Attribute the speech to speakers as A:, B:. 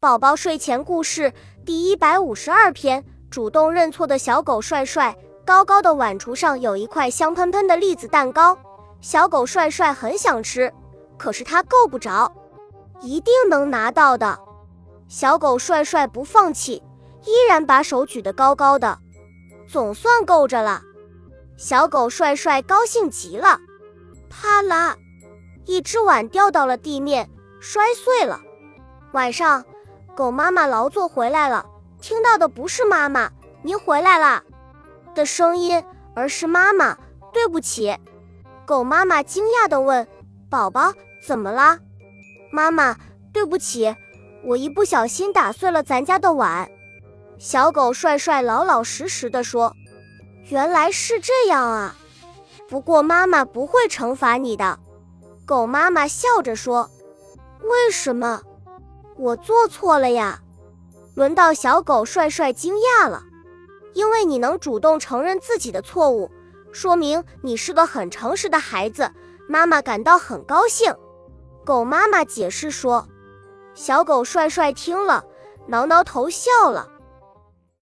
A: 宝宝睡前故事第一百五十二篇：主动认错的小狗帅帅。高高的碗橱上有一块香喷喷的栗子蛋糕，小狗帅帅很想吃，可是它够不着，一定能拿到的。小狗帅帅不放弃，依然把手举得高高的，总算够着了。小狗帅帅高兴极了，啪啦，一只碗掉到了地面，摔碎了。晚上。狗妈妈劳作回来了，听到的不是“妈妈，您回来啦”的声音，而是“妈妈，对不起”。狗妈妈惊讶地问：“宝宝，怎么啦？”“妈妈，对不起，我一不小心打碎了咱家的碗。”小狗帅帅老老实实地说：“原来是这样啊，不过妈妈不会惩罚你的。”狗妈妈笑着说：“为什么？”我做错了呀，轮到小狗帅帅惊讶了，因为你能主动承认自己的错误，说明你是个很诚实的孩子，妈妈感到很高兴。狗妈妈解释说，小狗帅帅听了，挠挠头笑了。